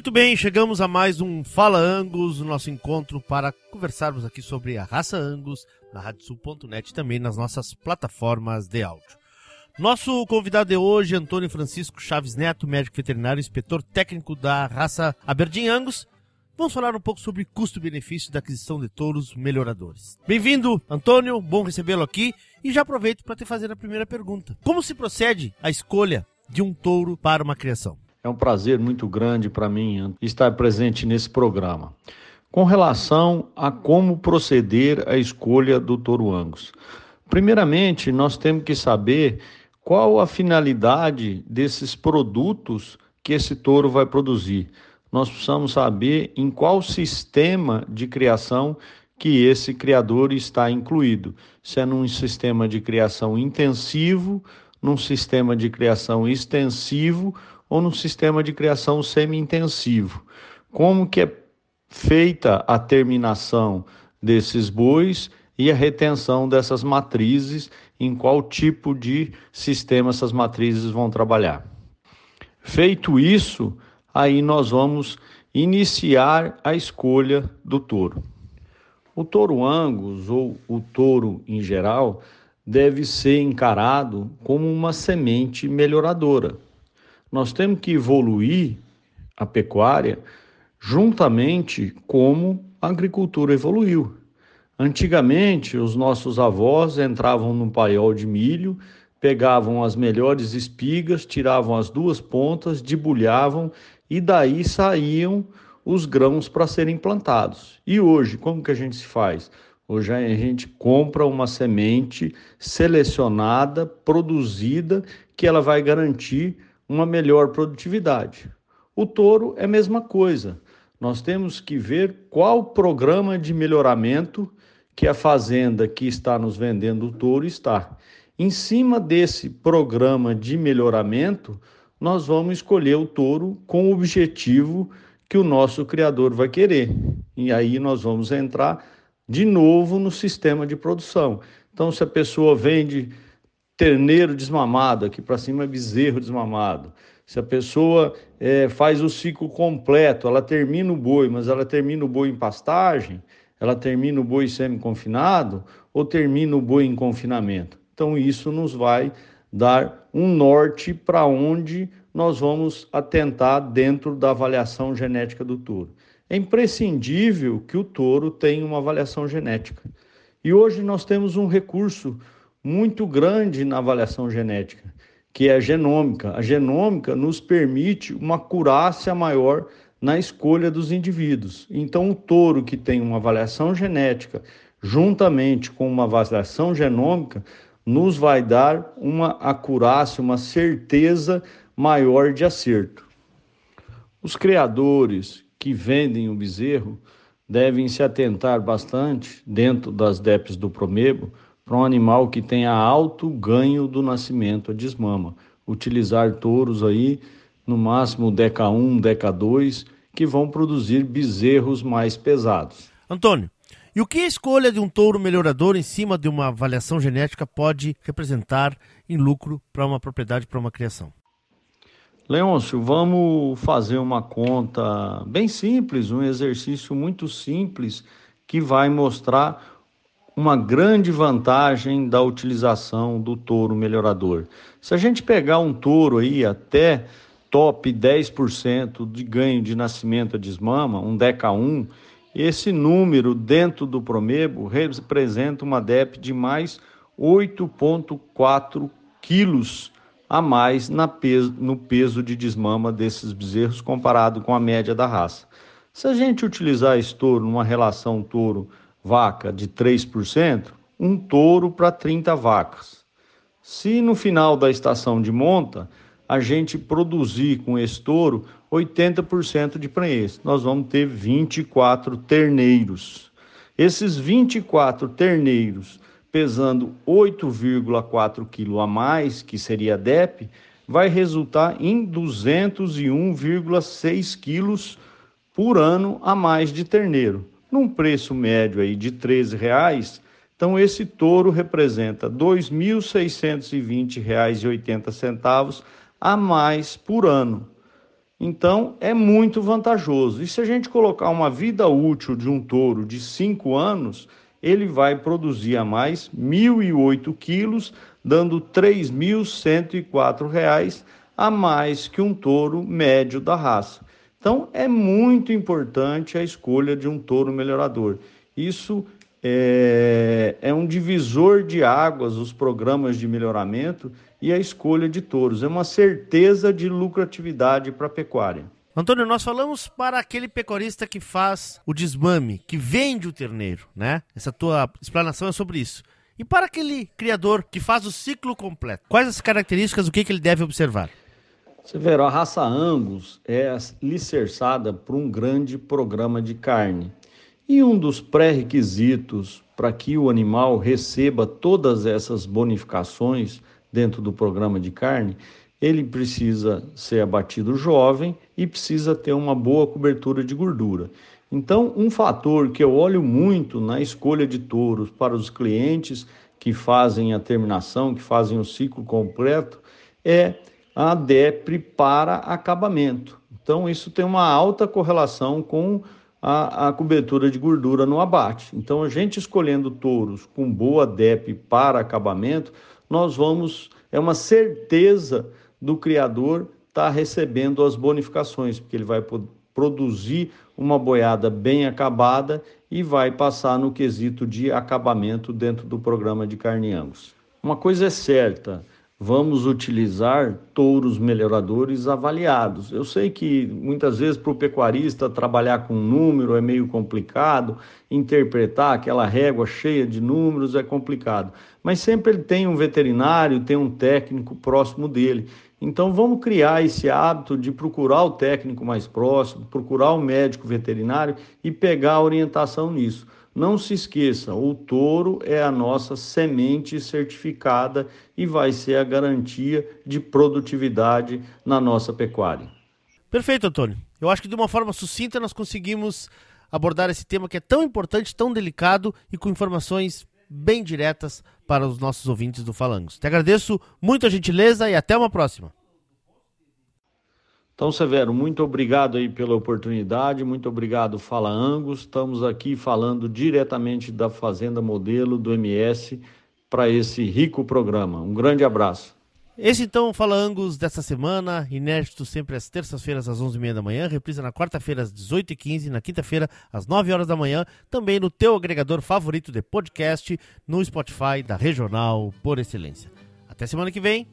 Muito bem, chegamos a mais um Fala Angus, nosso encontro para conversarmos aqui sobre a raça Angus na radiosul.net e também nas nossas plataformas de áudio. Nosso convidado de hoje, Antônio Francisco Chaves Neto, médico veterinário, inspetor técnico da raça Aberdeen Angus. Vamos falar um pouco sobre custo-benefício da aquisição de touros melhoradores. Bem-vindo, Antônio, bom recebê-lo aqui e já aproveito para te fazer a primeira pergunta. Como se procede a escolha de um touro para uma criação? É um prazer muito grande para mim estar presente nesse programa. Com relação a como proceder a escolha do touro Angus. Primeiramente, nós temos que saber qual a finalidade desses produtos que esse touro vai produzir. Nós precisamos saber em qual sistema de criação que esse criador está incluído. Se é num sistema de criação intensivo, num sistema de criação extensivo ou num sistema de criação semi-intensivo. Como que é feita a terminação desses bois e a retenção dessas matrizes, em qual tipo de sistema essas matrizes vão trabalhar. Feito isso, aí nós vamos iniciar a escolha do touro. O touro Angus ou o touro em geral deve ser encarado como uma semente melhoradora. Nós temos que evoluir a pecuária juntamente como a agricultura evoluiu. Antigamente, os nossos avós entravam num paiol de milho, pegavam as melhores espigas, tiravam as duas pontas, debulhavam e daí saíam os grãos para serem plantados. E hoje, como que a gente se faz? Hoje a gente compra uma semente selecionada, produzida, que ela vai garantir uma melhor produtividade. O touro é a mesma coisa. Nós temos que ver qual programa de melhoramento que a fazenda que está nos vendendo o touro está. Em cima desse programa de melhoramento, nós vamos escolher o touro com o objetivo que o nosso criador vai querer. E aí nós vamos entrar de novo no sistema de produção. Então, se a pessoa vende terneiro desmamado, aqui para cima é bezerro desmamado. Se a pessoa é, faz o ciclo completo, ela termina o boi, mas ela termina o boi em pastagem, ela termina o boi semi-confinado ou termina o boi em confinamento. Então, isso nos vai dar um norte para onde nós vamos atentar dentro da avaliação genética do touro. É imprescindível que o touro tenha uma avaliação genética. E hoje nós temos um recurso muito grande na avaliação genética, que é a genômica. A genômica nos permite uma curácia maior na escolha dos indivíduos. Então, o touro que tem uma avaliação genética, juntamente com uma avaliação genômica, nos vai dar uma acurácia, uma certeza maior de acerto. Os criadores que vendem o bezerro devem se atentar bastante, dentro das DEPs do Promebo, para um animal que tenha alto ganho do nascimento, a desmama. Utilizar touros aí, no máximo DECA 1, DECA 2, que vão produzir bezerros mais pesados. Antônio, e o que a escolha de um touro melhorador em cima de uma avaliação genética pode representar em lucro para uma propriedade, para uma criação? Leôncio, vamos fazer uma conta bem simples, um exercício muito simples que vai mostrar uma grande vantagem da utilização do touro melhorador. Se a gente pegar um touro aí até top 10% de ganho de nascimento a desmama, um DECA 1, esse número dentro do Promebo representa uma DEP de mais 8,4 quilos a mais peso, no peso de desmama desses bezerros comparado com a média da raça. Se a gente utilizar esse touro numa relação touro vaca de 3%, um touro para 30 vacas. Se no final da estação de monta a gente produzir com esse touro 80% de prenhez, nós vamos ter 24 terneiros. Esses 24 terneiros pesando 8,4 kg a mais, que seria a DEP, vai resultar em 201,6 quilos por ano a mais de terneiro num preço médio aí de R$ reais, então esse touro representa R$ 2.620,80 a mais por ano. Então é muito vantajoso. E se a gente colocar uma vida útil de um touro de 5 anos, ele vai produzir a mais 1.008 quilos, dando R$ 3.104 a mais que um touro médio da raça. Então é muito importante a escolha de um touro melhorador. Isso é, é um divisor de águas, os programas de melhoramento e a escolha de touros. É uma certeza de lucratividade para a pecuária. Antônio, nós falamos para aquele pecuarista que faz o desmame, que vende o terneiro, né? Essa tua explanação é sobre isso. E para aquele criador que faz o ciclo completo, quais as características, o que, que ele deve observar? Severo, a raça Angus é licerçada por um grande programa de carne. E um dos pré-requisitos para que o animal receba todas essas bonificações dentro do programa de carne, ele precisa ser abatido jovem e precisa ter uma boa cobertura de gordura. Então, um fator que eu olho muito na escolha de touros para os clientes que fazem a terminação, que fazem o ciclo completo, é a DEPRE para acabamento. Então, isso tem uma alta correlação com a, a, cobertura de gordura no abate. Então, a gente escolhendo touros com boa DEP para acabamento, nós vamos, é uma certeza do criador estar tá recebendo as bonificações, porque ele vai produzir uma boiada bem acabada e vai passar no quesito de acabamento dentro do programa de carne angus. Uma coisa é certa, vamos utilizar touros melhoradores avaliados. Eu sei que muitas vezes para o pecuarista trabalhar com número é meio complicado, interpretar aquela régua cheia de números é complicado, mas sempre ele tem um veterinário, tem um técnico próximo dele. Então vamos criar esse hábito de procurar o técnico mais próximo, procurar o médico veterinário e pegar a orientação nisso. Não se esqueça, o touro é a nossa semente certificada e vai ser a garantia de produtividade na nossa pecuária. Perfeito, Antônio. Eu acho que de uma forma sucinta nós conseguimos abordar esse tema que é tão importante, tão delicado e com informações bem diretas para os nossos ouvintes do Falangos. Te agradeço muito a gentileza e até uma próxima. Então, Severo, muito obrigado aí pela oportunidade, muito obrigado, Fala Angus. Estamos aqui falando diretamente da Fazenda Modelo do MS para esse rico programa. Um grande abraço. Esse então Fala Angus dessa semana, inédito sempre às terças-feiras às 11h30 da manhã, reprisa na quarta-feira às 18h15, na quinta-feira às 9 horas da manhã, também no teu agregador favorito de podcast, no Spotify da Regional por Excelência. Até semana que vem.